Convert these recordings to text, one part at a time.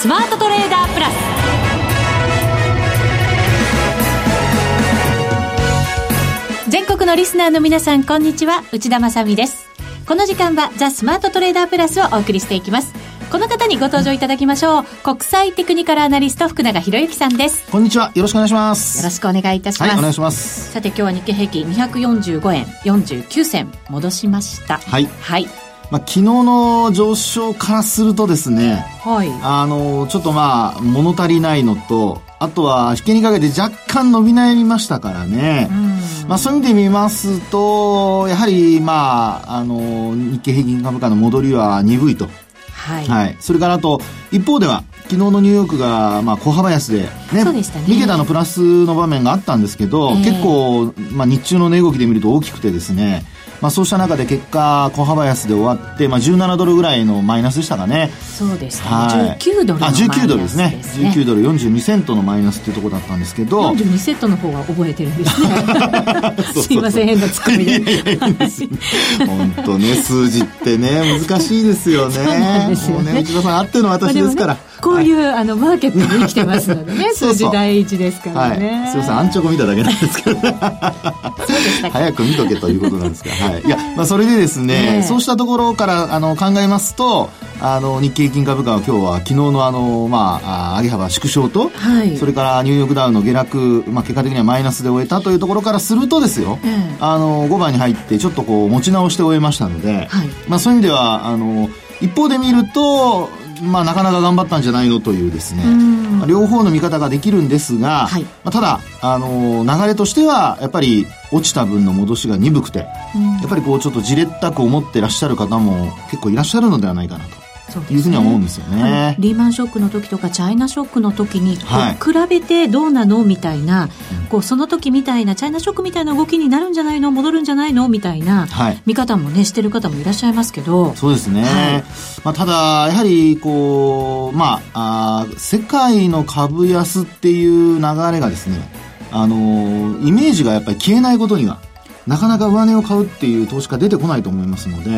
スマートトレーダープラス。全国のリスナーの皆さんこんにちは。内田まさです。この時間はザ・スマートトレーダープラスをお送りしていきます。この方にご登場いただきましょう。国際テクニカルアナリスト福永博之さんです。こんにちは。よろしくお願いします。よろしくお願いいたします、はい、お願いします。さて今日は日経平均245円49銭戻しました。はい。はいまあ、昨日の上昇からするとですね、はい、あの、ちょっとまあ、物足りないのと、あとは、引けにかけて若干伸び悩みましたからね。まあ、そういう意味で見ますと、やはり、まあ、あの、日経平均株価の戻りは鈍いと。はい。はい。それからあと、一方では、昨日のニューヨークが、まあ、小幅安で、ね。そうでしたね。逃げたのプラスの場面があったんですけど、えー、結構、まあ、日中の値動きで見ると大きくてですね、まあ、そうした中で結果、小幅安で終わって、まあ、17ドルぐらいのマイナスでしたかね。そうでしたね。はい、19ドルのマイナス、ね、あ、19ドルですね。19ドル42セントのマイナスっていうところだったんですけど。42セントの方は覚えてるんですね。すいません、変なツッコミで。本当ね、数字ってね、難しいですよね。そうなんですよね。内田さんあっての私ですから。こういう、あのマーケットに生きてますのでね 数字第一ですからね、はい、すみませんアンチョコ見ただけなんですけど早く見とけということなんですが、はい、い。や、まあ、それでですね、ね、そうしたところからあの考えますとあの日経平均株価は今日は昨日のあの、まあ、上げ幅縮小と、はい、それからニューヨークダウの下落、まあ、結果的にはマイナスで終えたというところからするとですよ、あの5番に入ってちょっとこう持ち直して終えましたので、はい、まあ、そういう意味ではあの一方で見るとまあ、なかなか頑張ったんじゃないのというですね、まあ、両方の見方ができるんですが、はい、まあ、ただ、あのー、流れとしては、やっぱり落ちた分の戻しが鈍くて、やっぱりこうちょっとじれったく思ってらっしゃる方も結構いらっしゃるのではないかなと。というふうには思うんですよね。リーマンショックの時とかチャイナショックの時に比べてどうなのみたいな、こうその時みたいなチャイナショックみたいな動きになるんじゃないの戻るんじゃないのみたいな見方もねしてる方もいらっしゃいますけど。そうですね。はい、まあただやはりこうまああ世界の株安っていう流れがですね、あのイメージがやっぱり消えないことには。なかなか上値を買うっていう投資家出てこないと思いますので、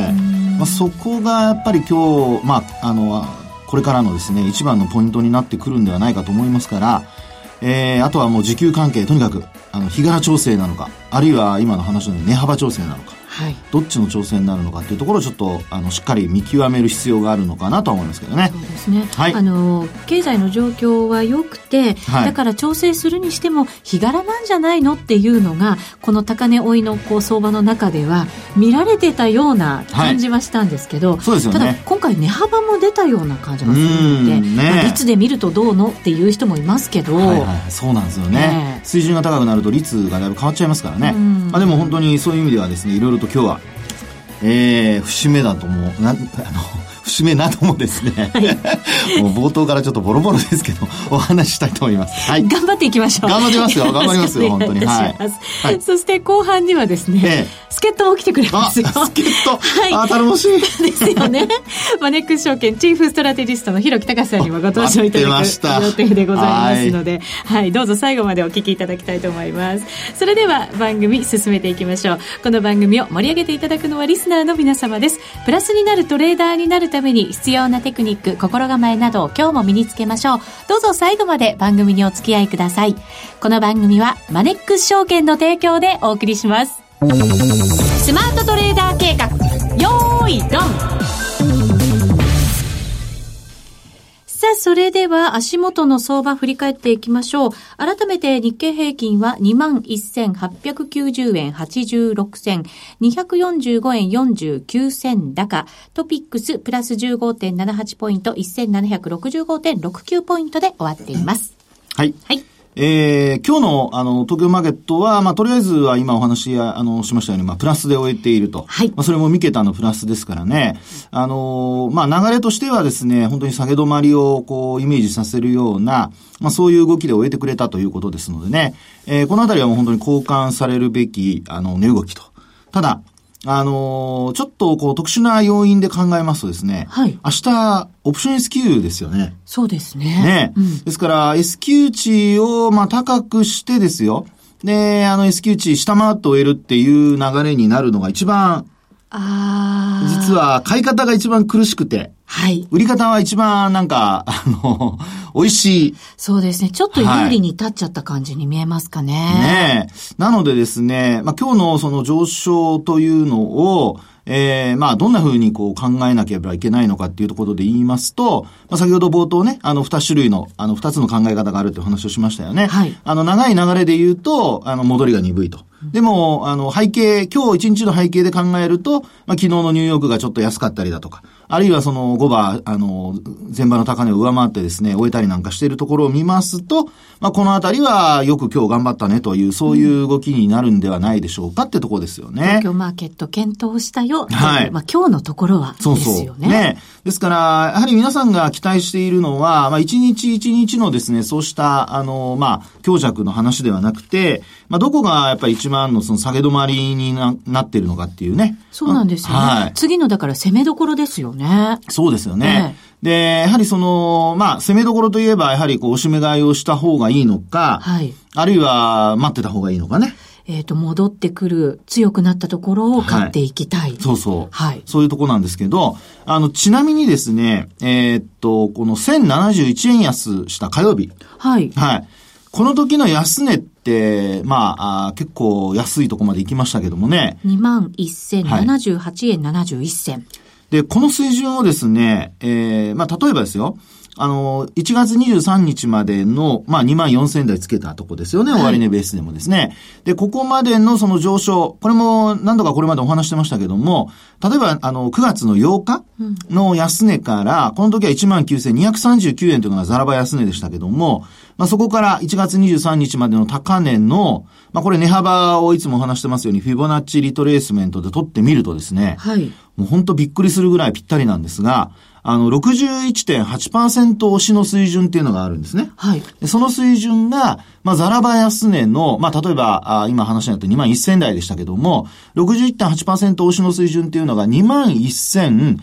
まあ、そこがやっぱり今日、まあ、あの、これからのですね、一番のポイントになってくるんではないかと思いますから、えー、あとはもう時給関係、とにかく、あの、日柄調整なのか、あるいは今の話の値幅調整なのか、はい、どっちの調整になるのかっていうところをちょっとあのしっかり見極める必要があるのかなと思いますけどね。そうですね。はい、あの経済の状況は良くて、はい、だから調整するにしても日柄なんじゃないのっていうのがこの高値追いのこう相場の中では見られてたような感じはしたんですけど、そうですよね、ただ今回値幅も出たような感じがするので、ね。まあ、率で見るとどうのっていう人もいますけど、はいはい、そうなんですよね、ね、水準が高くなると率がだいぶ変わっちゃいますからね。まあでも本当にそういう意味ではですねいろいろと今日はえー、節目だと思う。な、あの、節目などもですね、はい、もう冒頭からちょっとボロボロですけど、お話ししたいと思います。はい。頑張っていきましょう。頑張りますよ。頑張りますよ、本当に。はい。はい、そして後半にはですね、ええ、助っ人も来てくれますよ。助っ人はい。あ、頼もしい。ですよね。マネックス証券チーフストラテジストの広木隆さんにもご登場いただく 予定でございますので、はい、はい、どうぞ最後までお聞きいただきたいと思います。それでは番組進めていきましょう。この番組を盛り上げていただくのはリスナーの皆様です。プラスになるトレーダーになるために必要なテクニック、心構えなどを今日も身につけましょう。どうぞ最後まで番組にお付き合いください。この番組はマネックス証券の提供でお送りします。スマートトレーダー計画、よーい、ドンさあ、それでは足元の相場振り返っていきましょう。改めて日経平均は21,890円86銭、245円49銭高、トピックスプラス15.78ポイント、1765.69ポイントで終わっています。はい。はい。えー、今日の、あの、東京マーケットは、まあ、とりあえずは今お話、あの、しましたように、まあ、プラスで終えていると。はい。まあ、それも三桁のプラスですからね。あの、まあ、流れとしてはですね、本当に下げ止まりを、こう、イメージさせるような、まあ、そういう動きで終えてくれたということですのでね、えー、このあたりはもう本当に交換されるべき、あの、値動きと。ただ、あのー、ちょっとこう特殊な要因で考えますとですね、はい、明日、オプション S q ですよね。そうですね。ね。うん、ですから、S q 値をまあ高くしてですよ。で、あの S q 値下回って終えるっていう流れになるのが一番あ実は買い方が一番苦しくて、はい。売り方は一番なんか、あの、美味しい。そうですね。ちょっと有利に立っちゃった感じに見えますかね。はい、ねなのでですね、まあ今日のその上昇というのを、ええー、まあ、どんな風にこう考えなければいけないのかっていうところで言いますと、まあ、先ほど冒頭ね、あの、二種類の、あの、二つの考え方があるっていう話をしましたよね。はい。あの、長い流れで言うと、あの、戻りが鈍いと。でも、あの、背景、今日一日の背景で考えると、まあ、昨日のニューヨークがちょっと安かったりだとか、あるいはその5番、あの、前場の高値を上回ってですね、終えたりなんかしているところを見ますと、まあ、このあたりはよく今日頑張ったねという、そういう動きになるんではないでしょうかってところですよね。東京マーケット検討したよ。はい。まあ、今日のところはですよね。そうそう。ね。ですから、やはり皆さんが期待しているのは、まあ、一日一日のですね、そうした、あの、まあ、強弱の話ではなくて、まあ、どこがやっぱり一番のその下げ止まりにななっているのかっていうね。そうなんですよね。はい、次のだから攻めどころですよね。そうですよね。で、やはりその、まあ、攻めどころといえば、やはりこう、おしめ買いをした方がいいのか、はい。あるいは、待ってた方がいいのかね。えっ、ー、と、戻ってくる、強くなったところを買っていきたい。はい、そうそう。はい。そういうとこなんですけど、あの、ちなみにですね、えー、っと、この1071円安した火曜日。はい。はい。この時の安値って、まあ、あ結構安いとこまで行きましたけどもね。21,078円71銭、はい。で、この水準をですね、えー、まあ、例えばですよ、あの、1月23日までの、まあ、2万4000台つけたとこですよね、終値ベースでもですね。で、ここまでのその上昇、これも何度かこれまでお話してましたけども、例えば、あの、9月の8日の安値から、この時は19,239円というのがザラバ安値でしたけども、まあ、そこから1月23日までの高値の、まあ、これ値幅をいつもお話してますように、フィボナッチリトレースメントで取ってみるとですね、はい。もう本当びっくりするぐらいぴったりなんですが、あの、61.8%押しの水準っていうのがあるんですね。はい。その水準が、まあ、ザラバ安値の、まあ、例えば、あ今話になった2万1000台でしたけども、61.8%押しの水準っていうのが2万1107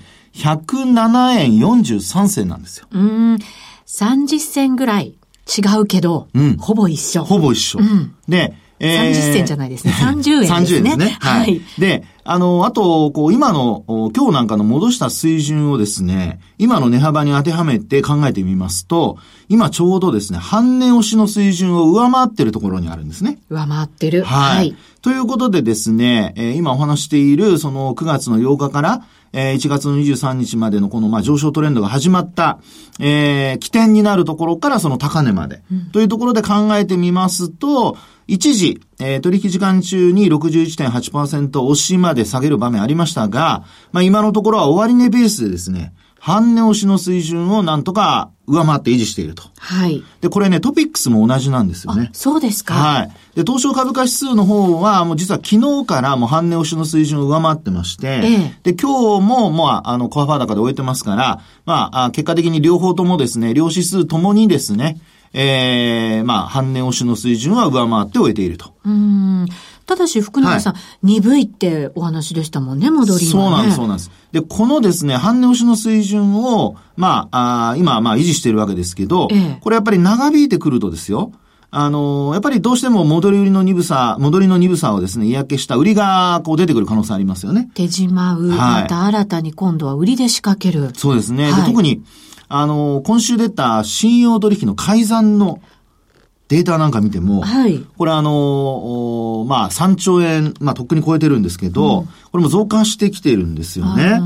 円43銭なんですよ。うん。30銭ぐらい違うけど、うん、ほぼ一緒。ほぼ一緒。うん、で、えー、30銭じゃないですね。30円ですね。30円ですね。はい。で、あの、あと、こう、今の、今日なんかの戻した水準をですね、今の値幅に当てはめて考えてみますと、今ちょうどですね、半値押しの水準を上回っているところにあるんですね。上回ってる。はい。はい、ということでですね、えー、今お話している、その9月の8日から、えー、1月の23日までのこの、まあ、上昇トレンドが始まった、えー、起点になるところからその高値まで、うん、というところで考えてみますと、一時、えー、取引時間中に61.8%押しまで下げる場面ありましたが、まあ、今のところは終値ベースでですね、半値押しの水準をなんとか上回って維持していると。はい。で、これね、トピックスも同じなんですよね。そうですか。はい。で、東証株価指数の方は、もう実は昨日からもう半値押しの水準を上回ってまして、ええ、で、今日も、まあ、あの、コアファー高で終えてますから、まあ、結果的に両方ともですね、両指数ともにですね、ええー、まあ、半値押しの水準は上回って終えていると。うん。ただし、福永さん、はい、鈍いってお話でしたもんね、戻りは、ね、そうなんです、そうなんです。で、このですね、半値押しの水準を、まあ、あ今、まあ、維持しているわけですけど、ええ、これやっぱり長引いてくるとですよ、あの、やっぱりどうしても戻り売りの鈍さ、戻りの鈍さをですね、嫌気した売りがこう出てくる可能性ありますよね。手じまう。はい、また新たに今度は売りで仕掛ける。そうですね。はい、特に、あの、今週出た信用取引の改ざんのデータなんか見ても、はい、これあの、まあ、3兆円、まあ、とっくに超えてるんですけど、うん、これも増加してきてるんですよね。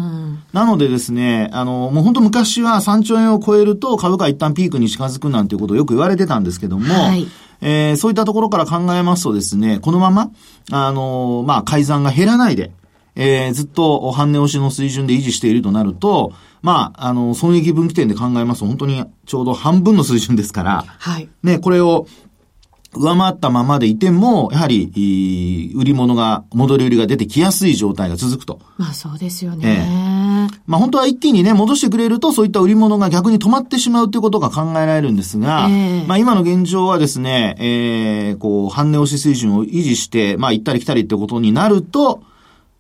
なのでですね、あの、もう本当昔は3兆円を超えると株価一旦ピークに近づくなんていうことをよく言われてたんですけども、はい、えー、そういったところから考えますとですね、このまま、あの、まあ、改ざんが減らないで、えー、ずっと半値押しの水準で維持しているとなると、まあ、あの、損益分岐点で考えますと、本当にちょうど半分の水準ですから、はい。ね、これを、上回ったままでいても、やはり、売り物が、戻り売りが出てきやすい状態が続くと。まあそうですよね。ええ、まあ本当は一気にね、戻してくれると、そういった売り物が逆に止まってしまうということが考えられるんですが、え、まあ今の現状はですね、えー、こう、半値押し水準を維持して、まあ行ったり来たりってことになると、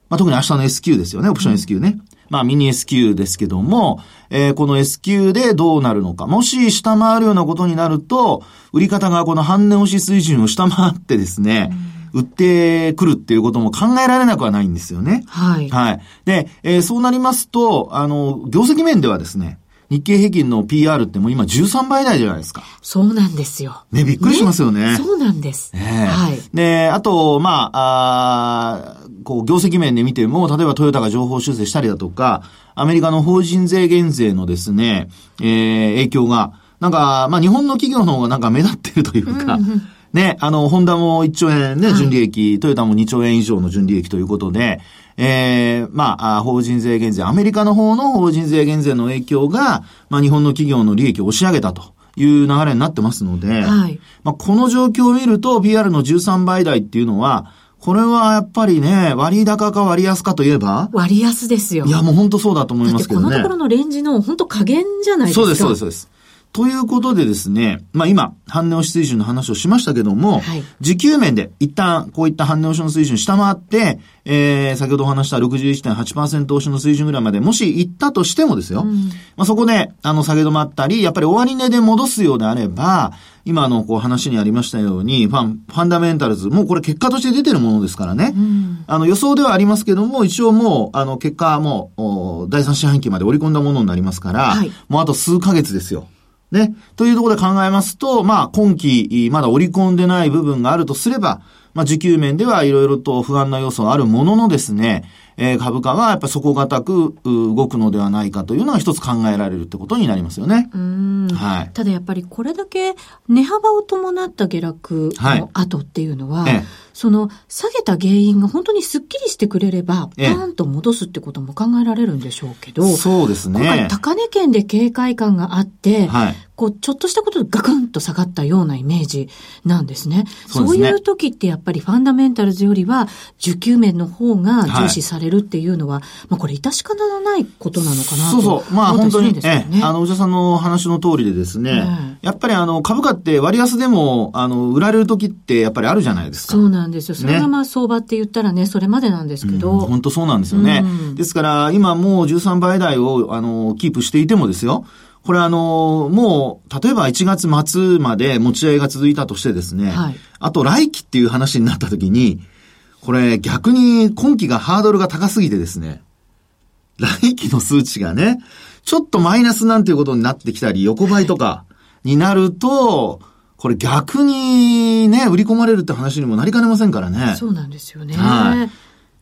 まあ特に明日の S q ですよね、オプション S q ね。うんまあミニ S q ですけども、えー、この S q でどうなるのか。もし下回るようなことになると、売り方がこの半値押し水準を下回ってですね、売ってくるっていうことも考えられなくはないんですよね。はい。はい。で、えー、そうなりますと、あの、業績面ではですね、日経平均の PR ってもう今13倍台じゃないですか。そうなんですよ。ね、びっくりしますよね。ねそうなんです。ね、はい。で、あと、まあ、あこう、業績面で見ても、例えばトヨタが情報修正したりだとか、アメリカの法人税減税のですね、えー、影響が、なんか、まあ日本の企業の方がなんか目立ってるというか、うんうんね、あの、ホンダも1兆円ね、純利益、はい、トヨタも2兆円以上の純利益ということで、ええー、まあ、法人税減税、アメリカの方の法人税減税の影響が、まあ、日本の企業の利益を押し上げたと。いう流れになってますので、はい、まあ、この状況を見ると、PR の13倍台っていうのは、これはやっぱりね、割高か割安かといえば？割安ですよ。いや、もう本当そうだと思いますけどね。このところのレンジの本当加減じゃないですか。そうです、そうです、そうです。ということでですね、まあ今、半値押し水準の話をしましたけども、はい、時給面で一旦こういった半値押しの水準下回って、えー、先ほどお話した61.8%押しの水準ぐらいまでもし行ったとしてもですよ、うん、まあそこで、あの、下げ止まったり、やっぱり終値で戻すようであれば、今のこう話にありましたように、ファン、ファンダメンタルズ、もうこれ結果として出てるものですからね。うん、あの予想ではありますけども、一応もう、あの結果はもう、第三四半期まで織り込んだものになりますから、はい、もうあと数ヶ月ですよ。ね。というところで考えますと、まあ、今期、まだ織り込んでない部分があるとすれば、まあ、需給面ではいろいろと不安な要素があるもののですね、えー、株価がやっぱ底堅く動くのではないかというのが一つ考えられるってことになりますよね。はい。ただやっぱりこれだけ値幅を伴った下落の後っていうのは、はいええその下げた原因が本当にスッキリしてくれれば、パーンと戻すってことも考えられるんでしょうけど、そうですね。今回高値圏で警戒感があって、はい、こう、ちょっとしたことでガクンと下がったようなイメージなんですね。そう、ね、いう時ってやっぱりファンダメンタルズよりは、受給面の方が重視されるっていうのは、はい、まあこれ致し方のないことなのかなと、そうそう。まあ本当に、ね、えあの、おじさんの話の通りでですね、やっぱりあの、株価って割安でも、あの、売られる時ってやっぱりあるじゃないですか。そうなんですよ。それがまあ相場って言ったらね、それまでなんですけど。本当そうなんですよね。うん、ですから、今もう13倍台を、あの、キープしていてもですよ、これあの、もう、例えば1月末まで持ち合いが続いたとしてですね、はい、あと来期っていう話になった時に、これ逆に今期がハードルが高すぎてですね、来期の数値がね、ちょっとマイナスなんていうことになってきたり、横ばいとかになると、これ逆にね、売り込まれるって話にもなりかねませんからね。そうなんですよね。はい。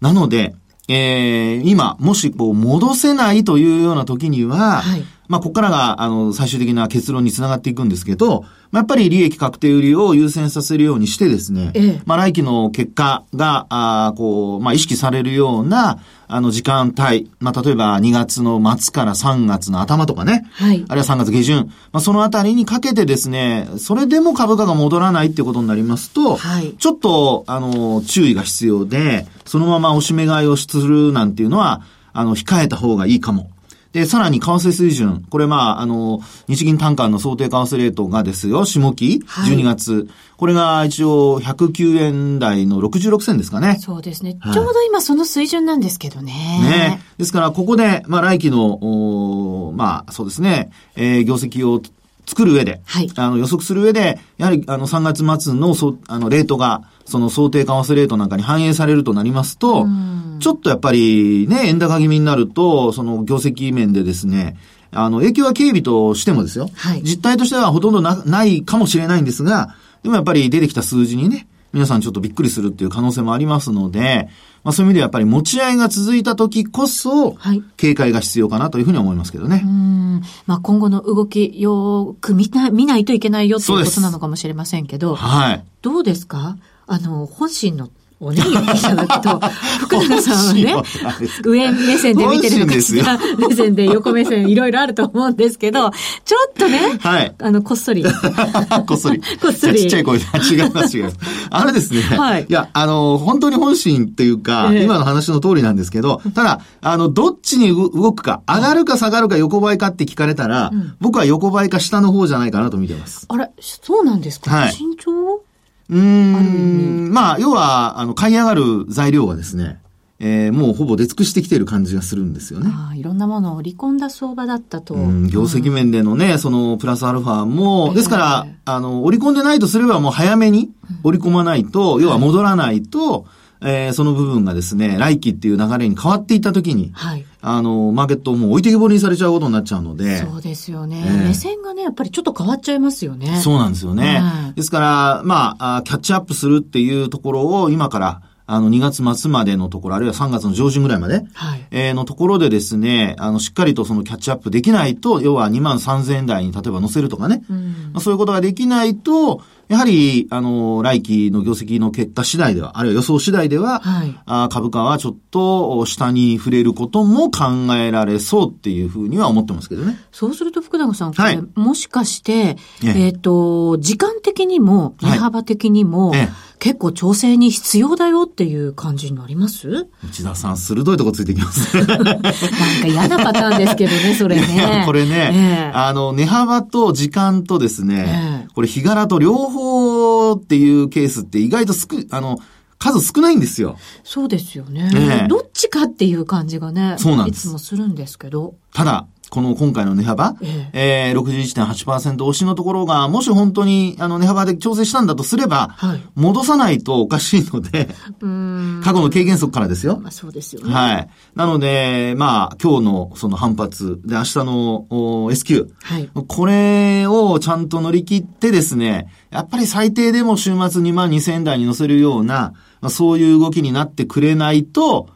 なので、えー、今、もしこう戻せないというような時には、はい、まあ、ここからが、あの、最終的な結論につながっていくんですけど、まあ、やっぱり利益確定売りを優先させるようにしてですね、ええ、まあ、来期の結果が、あこう、まあ、意識されるような、あの、時間帯、まあ、例えば2月の末から3月の頭とかね、はい、あるいは3月下旬、まあ、そのあたりにかけてですね、それでも株価が戻らないっていうことになりますと、はい、ちょっと、あの、注意が必要で、そのまま押し目買いをするなんていうのは、あの、控えた方がいいかもで、さらに為替水準。これまあ、あの、日銀単価の想定為替レートがですよ、下期、12月。はい、これが一応109円台の66銭ですかね。そうですね。はい、ちょうど今その水準なんですけどね。ね。ですから、ここで、まあ来期の、おまあ、そうですね、えー、業績を作る上で、はい、あの予測する上で、やはりあの3月末のそあのレートが、その想定為替レートなんかに反映されるとなりますと、ちょっとやっぱりね、円高気味になると、その業績面でですね、あの、影響は軽微としてもですよ。はい、実態としてはほとんどなないかもしれないんですが、でもやっぱり出てきた数字にね、皆さんちょっとびっくりするっていう可能性もありますので、まあそういう意味ではやっぱり持ち合いが続いた時こそ、警戒が必要かなというふうに思いますけどね。うん。まあ今後の動きよく見な見ないといけないよっていうことなのかもしれませんけど、はい。どうですか？あの、本心のおねぎをいただくと、福永さんはね、上目線で見てるのか下目線で横目線いろいろあると思うんですけど、ちょっとね、はい、あの、こっそり。こっそり。こっそり。ちっちゃい声で、違います違います。あれですね、はい、いや、あの、本当に本心っていうか、えー、今の話の通りなんですけど、ただ、あの、どっちに動くか、上がるか下がるか横ばいかって聞かれたら、うん、僕は横ばいか下の方じゃないかなと見てます。あれ、そうなんですか、はい、身長うん、まあ、要は、あの、買い上がる材料はですね、えー、もうほぼ出尽くしてきている感じがするんですよね。あいろんなものを織り込んだ相場だったと。うん、業績面でのね、そのプラスアルファも、ですから、あの、織り込んでないとすればもう早めに織り込まないと、要は戻らないと、えー、その部分がですね、来期っていう流れに変わっていったときに、はい。あの、マーケットをもう置いてけぼりにされちゃうことになっちゃうので。そうですよね。えー、目線がね、やっぱりちょっと変わっちゃいますよね。そうなんですよね。ですから、まあ、キャッチアップするっていうところを今から、あの、2月末までのところ、あるいは3月の上旬ぐらいまで、はい、えー、のところでですね、あの、しっかりとそのキャッチアップできないと、要は2万3000円台に例えば乗せるとかね、うん、まあ、そういうことができないと、やはり、あの、来期の業績の結果次第では、あるいは予想次第では、はい、あ株価はちょっと下に触れることも考えられそうっていうふうには思ってますけどね。そうすると福永さん、はい、もしかして、えっ、ー、と、時間的にも、値幅的にも、はい、結構調整に必要だよっていう感じになります？内田さん、鋭いとこついてきますね。なんか嫌なパターンですけどね、それね。これね、えー、あの、値幅と時間とですね、えー、これ日柄と両方っていうケースって意外と少、あの、数少ないんですよ。そうですよね。ねどっちかっていう感じがね、そうなんです。いつもするんですけど。ただ、この今回の値幅、えええー、61.8%押しのところが、もし本当にあの値幅で調整したんだとすれば、はい、戻さないとおかしいので、過去の経験則からですよ。まあそうですよね。はい。なので、まあ今日のその反発、で明日の S q はい、これをちゃんと乗り切ってですね、やっぱり最低でも週末2万2000円台に乗せるような、まあ、そういう動きになってくれないと、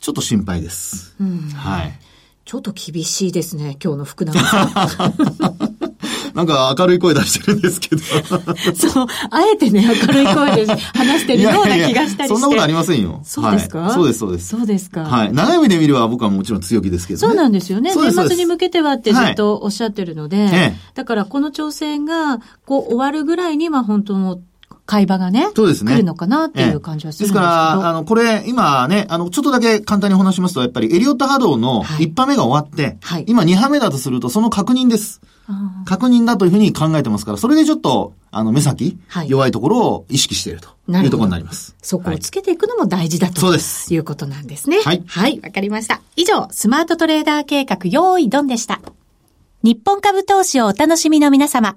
ちょっと心配です。はい。ちょっと厳しいですね、今日の福永さん。なんか明るい声出してるんですけど。そう、あえてね、明るい声で話してるような気がしたりして。いやいやそんなことありませんよ。そうですか、はい、そうです、そうです。そうですか。はい。長い目で見れば僕はもちろん強気ですけど、ね、そうなんですよね。年末に向けてはってずっとおっしゃってるので、はい、だからこの挑戦が、こう終わるぐらいには本当の会話がね。そうですね。来るのかなっていう感じはするんですけど。ですから、あの、これ、今ね、あの、ちょっとだけ簡単にお話しますと、やっぱりエリオット波動の1波目が終わって、はい、今2波目だとすると、その確認です。確認だというふうに考えてますから、それでちょっと、あの、目先、はい、弱いところを意識しているというところになります。そこをつけていくのも大事だと、そうです。いうことなんですね。はい。はい、わかりました。以上、スマートトレーダー計画、用意ドンでした。日本株投資をお楽しみの皆様。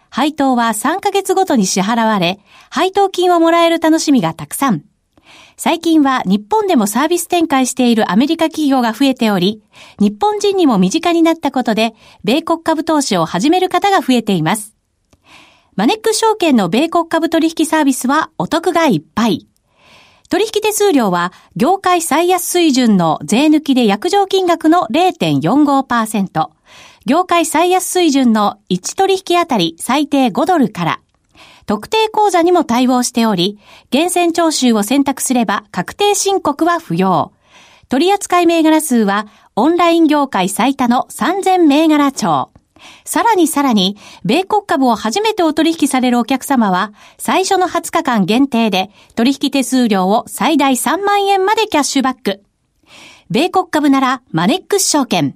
配当は3ヶ月ごとに支払われ、配当金をもらえる楽しみがたくさん。最近は日本でもサービス展開しているアメリカ企業が増えており、日本人にも身近になったことで、米国株投資を始める方が増えています。マネック証券の米国株取引サービスはお得がいっぱい。取引手数料は業界最安水準の税抜きで約定金額の0.45%。業界最安水準の1取引あたり最低5ドルから、特定口座にも対応しており、厳選徴収を選択すれば確定申告は不要。取扱銘柄数はオンライン業界最多の3000銘柄帳。さらにさらに、米国株を初めてお取引されるお客様は、最初の20日間限定で、取引手数料を最大3万円までキャッシュバック。米国株なら、マネックス証券。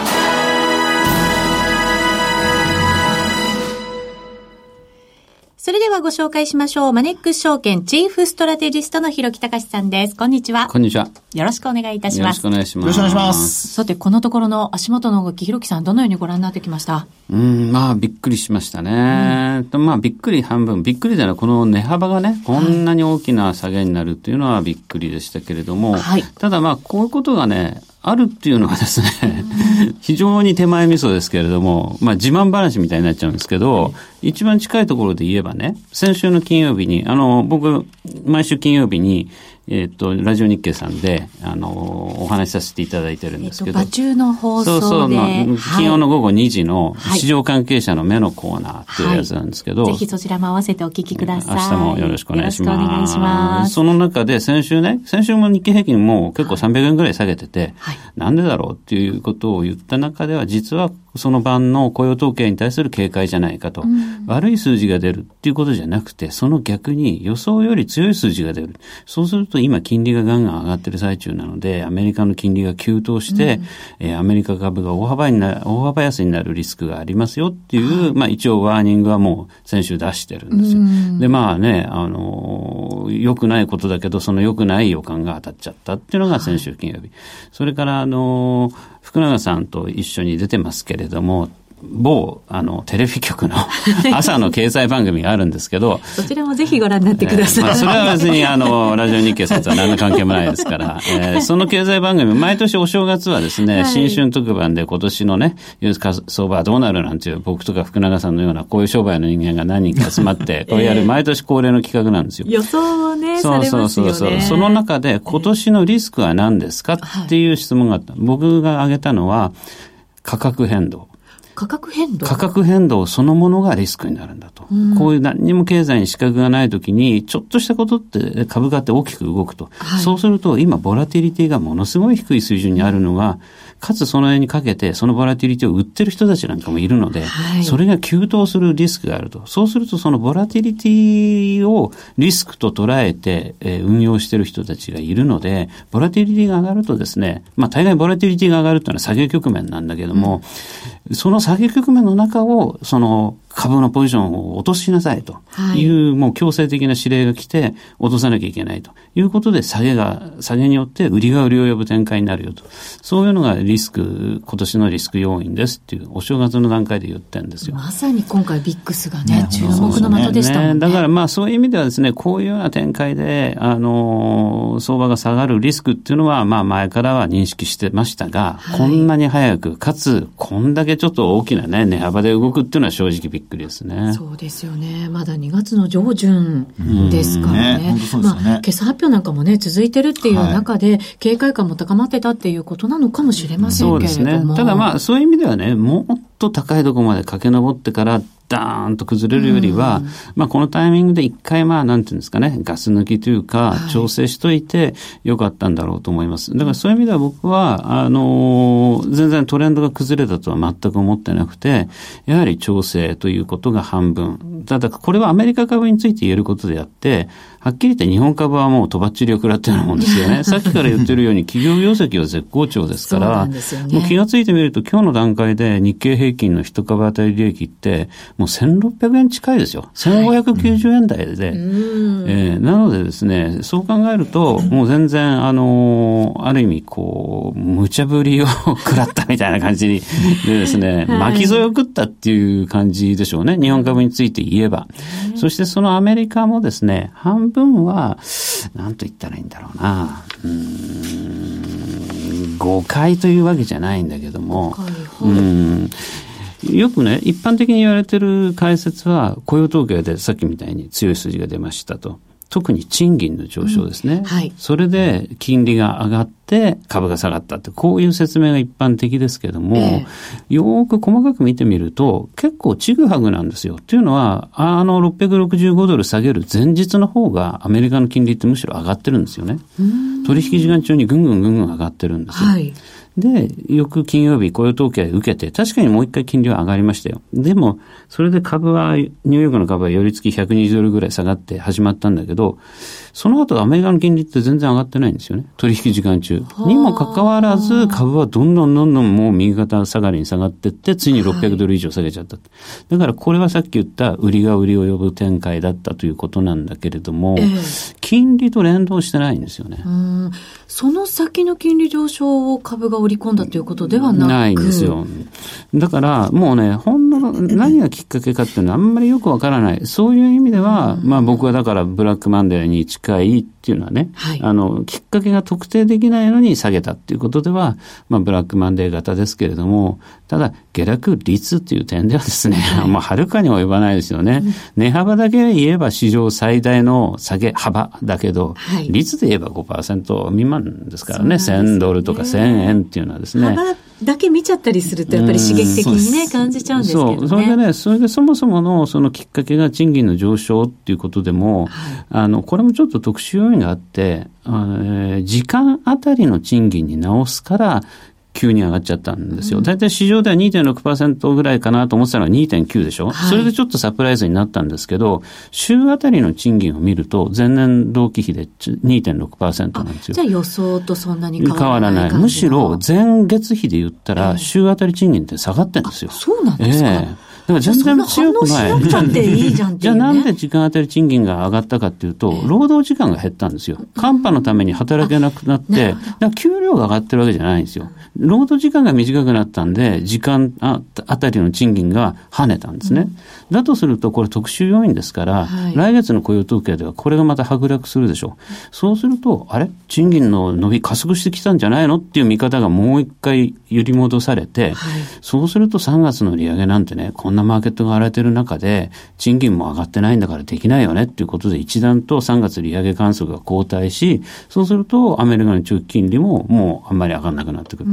それではご紹介しましょう。マネックス証券チーフストラテジストの広木隆さんです。こんにちは。こんにちは。よろしくお願いいたします。よろしくお願いします。よろしくお願いします。さて、このところの足元の動き、広木さん、どのようにご覧になってきました？うん、まあ、びっくりしましたね。うん、まあ、びっくり半分。びっくりじゃない、この値幅がね、こんなに大きな下げになるっていうのはびっくりでしたけれども、はい、ただまあ、こういうことがね、あるっていうのはですね、非常に手前味噌ですけれども、まあ自慢話みたいになっちゃうんですけど、一番近いところで言えばね、先週の金曜日に、あの、僕、毎週金曜日に、えっ、ー、と、ラジオ日経さんで、あの、お話しさせていただいてるんですけど。えっと、中の放送で。そうそうの、金曜の午後2時の市場関係者の目のコーナーっていうやつなんですけど、はいはい、ぜひそちらも合わせてお聞きください。明日もよろしくお願いします。よろしくお願いします。その中で先週ね、先週も日経平均も結構300円ぐらい下げてて、はい、なんでだろうっていうことを言った中では、実はその晩の雇用統計に対する警戒じゃないかと、うん、悪い数字が出るっていうことじゃなくて、その逆に予想より強い数字が出る。そうすると今金利がガンガン上がってる最中なので、アメリカの金利が急騰して、うん、えー、アメリカ株が大幅にな、大幅安になるリスクがありますよっていう、はい、まあ一応ワーニングはもう先週出してるんですよ。うん、で、まあね、あのー、良くないことだけど、その良くない予感が当たっちゃったっていうのが先週金曜日。はい、それから、あのー、福永さんと一緒に出てますけれども、某、あの、テレビ局の 朝の経済番組があるんですけど。そちらもぜひご覧になってください。えー、まあ、それは別に、あの、ラジオ日経さんとは何の関係もないですから、えー、その経済番組、毎年お正月はですね、はい、新春特番で今年のね、ユース相場はどうなるなんていう、僕とか福永さんのような、こういう商売の人間が何人か集まって、これやる毎年恒例の企画なんですよ。予想をね、そうそうそうそう。その中で、今年のリスクは何ですかっていう質問があった。僕が挙げたのは、価格変動。価格変動？価格変動そのものがリスクになるんだと。うん、こういう何にも経済に資格がないときに、ちょっとしたことって株価って大きく動くと。はい、そうすると、今、ボラティリティがものすごい低い水準にあるのが、かつその辺にかけて、そのボラティリティを売ってる人たちなんかもいるので、はい、それが急騰するリスクがあると。そうすると、そのボラティリティをリスクと捉えて、えー、運用してる人たちがいるので、ボラティリティが上がるとですね、まあ大概ボラティリティが上がるっていうのは下げ局面なんだけども、うん、その下げ局面の中を、その株のポジションを落としなさいという、はい、もう強制的な指令が来て、落とさなきゃいけないということで、下げが、下げによって売りが売りを呼ぶ展開になるよと。そういうのがリスク、今年のリスク要因ですっていう、お正月の段階で言ってるんですよ。まさに今回ビックスがね、注目の的でしたもんね。ねだからまあそういう意味ではですね、こういうような展開で、あの、相場が下がるリスクっていうのは、まあ前からは認識してましたが、はい、こんなに早く、かつ、こんだけちょっと大きなね、値幅で動くっていうのは正直びっくりですね。そうですよね。まだ2月の上旬ですからね。ねねまあ、今朝発表なんかもね、続いてるっていう中で、はい、警戒感も高まってたっていうことなのかもしれませんけれども。そうですね。ただまあ、そういう意味ではね、もっと高いところまで駆け上ってから、ダーンと崩れるよりは、まあこのタイミングで一回まあなんていうんですかね、ガス抜きというか、調整しといてよかったんだろうと思います。だからそういう意味では僕は、あの全然トレンドが崩れたとは全く思ってなくて、やはり調整ということが半分。ただこれはアメリカ株について言えることであって、はっきり言って日本株はもうとばっちりを食らってるもんですよね。さっきから言ってるように企業業績は絶好調ですから、ね、もう気がついてみると今日の段階で日経平均の一株当たり利益ってもう1600円近いですよ。1590円台で。はい、えー、なのでですね、そう考えると、もう全然、あのー、ある意味こう、無茶ぶりを 食らったみたいな感じに、でですね、巻き添えを食ったっていう感じでしょうね。日本株について言えば。そしてそのアメリカもですね、半分は、なんと言ったらいいんだろうな。うん、誤解というわけじゃないんだけども、うん、よくね、一般的に言われてる解説は、雇用統計でさっきみたいに強い数字が出ましたと。特に賃金の上昇ですね。うんはい、それで金利が上がって株が下がったって、こういう説明が一般的ですけども、えー、よく細かく見てみると、結構ちぐはぐなんですよ。というのは、あの665ドル下げる前日の方がアメリカの金利ってむしろ上がってるんですよね。取引時間中にぐんぐんぐんぐん上がってるんですよ。はいで、翌金曜日雇用統計受けて、確かにもう一回金利は上がりましたよ。でも、それで株は、ニューヨークの株は寄り付き120ドルぐらい下がって始まったんだけど、その後アメリカの金利って全然上がってないんですよね。取引時間中。にもかかわらず、株はどんどんどんどんもう右肩下がりに下がってって、ついに600ドル以上下げちゃった。はい、だからこれはさっき言った売りが売りを呼ぶ展開だったということなんだけれども、えー、金利と連動してないんですよね。その先の金利上昇を株が織り込んだということではなく。ないんですよ。だから、もうね、ほんの何がきっかけかっていうのはあんまりよくわからない。そういう意味では、まあ僕はだからブラックマンデーに近いっていうのはね、はい、あの、きっかけが特定できないのに下げたっていうことでは、まあブラックマンデー型ですけれども、ただ、下落率っていう点ではですね、はい、まあはるかに及ばないですよね。値幅だけで言えば史上最大の下げ幅だけど、はい、率で言えば5%未満ですからね、ね。1000ドルとか1000円っていうのはですね。だけ見ちゃったりすると、やっぱり刺激的にね、感じちゃうんですけどね。そう。それでね、それでそもそものそのきっかけが賃金の上昇っていうことでも、はい、あの、これもちょっと特殊要因があって、えー、時間あたりの賃金に直すから、急に上がっちゃったんですよ。大体市場では2.6%ぐらいかなと思ってたのは2.9でしょ、はい、それでちょっとサプライズになったんですけど、週あたりの賃金を見ると、前年同期比で2.6%なんですよ。じゃあ予想とそんなに変わらない。むしろ前月比で言ったら、週あたり賃金って下がってるんですよ。そうなんですか、えーだから全然強くない。じゃあなんで時間当たり賃金が上がったかっていうと、労働時間が減ったんですよ。寒波のために働けなくなって、給料が上がってるわけじゃないんですよ。労働時間が短くなったんで、時間あたりの賃金が跳ねたんですね。うん、だとすると、これ特殊要因ですから、はい、来月の雇用統計ではこれがまた剥落するでしょう。そうすると、あれ？賃金の伸び加速してきたんじゃないの？っていう見方がもう一回揺り戻されて、はい、そうすると3月の利上げなんてね、こんなマーケットが荒れてる中で、賃金も上がってないんだからできないよねっていうことで、一段と3月利上げ観測が後退し、そうするとアメリカの中期金利ももうあんまり上がらなくなってくる。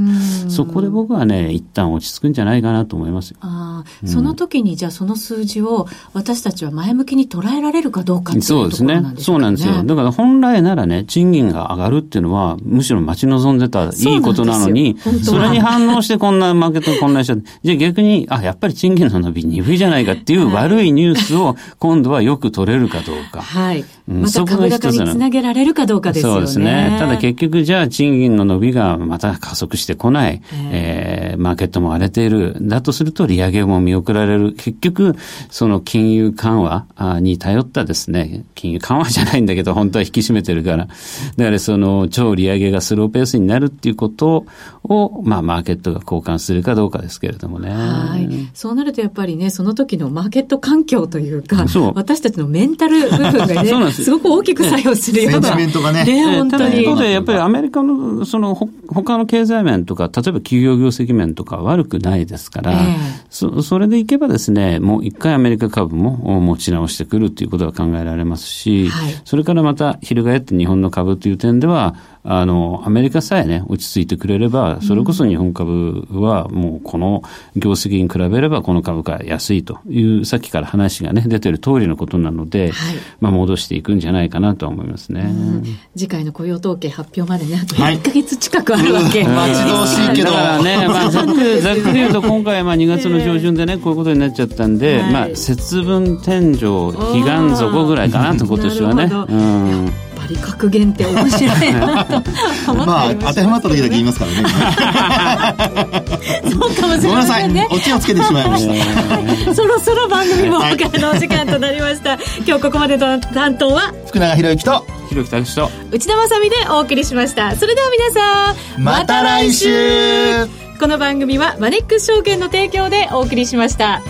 そこで僕はね、一旦落ち着くんじゃないかなと思いますよ。あうん、その時に、じゃあその数字を私たちは前向きに捉えられるかどうかっていうところなんですね。そうですね。そうなんですよ。だから本来ならね、賃金が上がるっていうのは、むしろ待ち望んでたいいことなのに、それに反応してこんなマーケットが混乱しちゃって、じゃあ逆に、あ、やっぱり賃金の伸び鈍いじゃないかっていう悪いニュースを今度はよく取れるかどうか。はい。また株高につなげられるかどうかですよね。そうですね。ただ結局じゃあ賃金の伸びがまた加速してこない。えー、マーケットも荒れている。だとすると利上げも見送られる。結局、その金融緩和に頼ったですね、金融緩和じゃないんだけど、本当は引き締めてるから。だからその超利上げがスローペースになるっていうことを、まあマーケットが交換するかどうかですけれどもね。はい。そうなるとやっぱりね、その時のマーケット環境というか、私たちのメンタル部分がね、すごく大きく作用するような。センチメントがね。ね、本当に。で、やっぱりアメリカの、その、他の経済面とか、例えば企業業績面とか悪くないですから、えー、そそれでいけばですね、もう一回アメリカ株も持ち直してくるということが考えられますし、はい、それからまた翻って日本の株という点では、あの、アメリカさえね、落ち着いてくれれば、それこそ日本株はもうこの業績に比べればこの株価安いという、さっきから話がね、出てる通りのことなので、はい、まあ戻していくんじゃないかなと思いますね。次回の雇用統計発表までね、あと1か月近くあるわけ。待ち遠しいけど。だからね、まあざっくり、ざっくり言うと 今回まあ2月の上旬でね、こういうことになっちゃったんで、はい、まあ節分天井、彼岸底ぐらいかなと今年はね。うんり格言って面白いなと思まあ当てはまった時だけ言いますからね。そうかもしれませんね。オチをつけてしまいました。そろそろ番組もお別れのお時間となりました、今日ここまでの担当は？福永博之と。ひろきたくしと。内田まさみでお送りしました。それでは皆さんまた来週。この番組はマネックス証券の提供でお送りしました。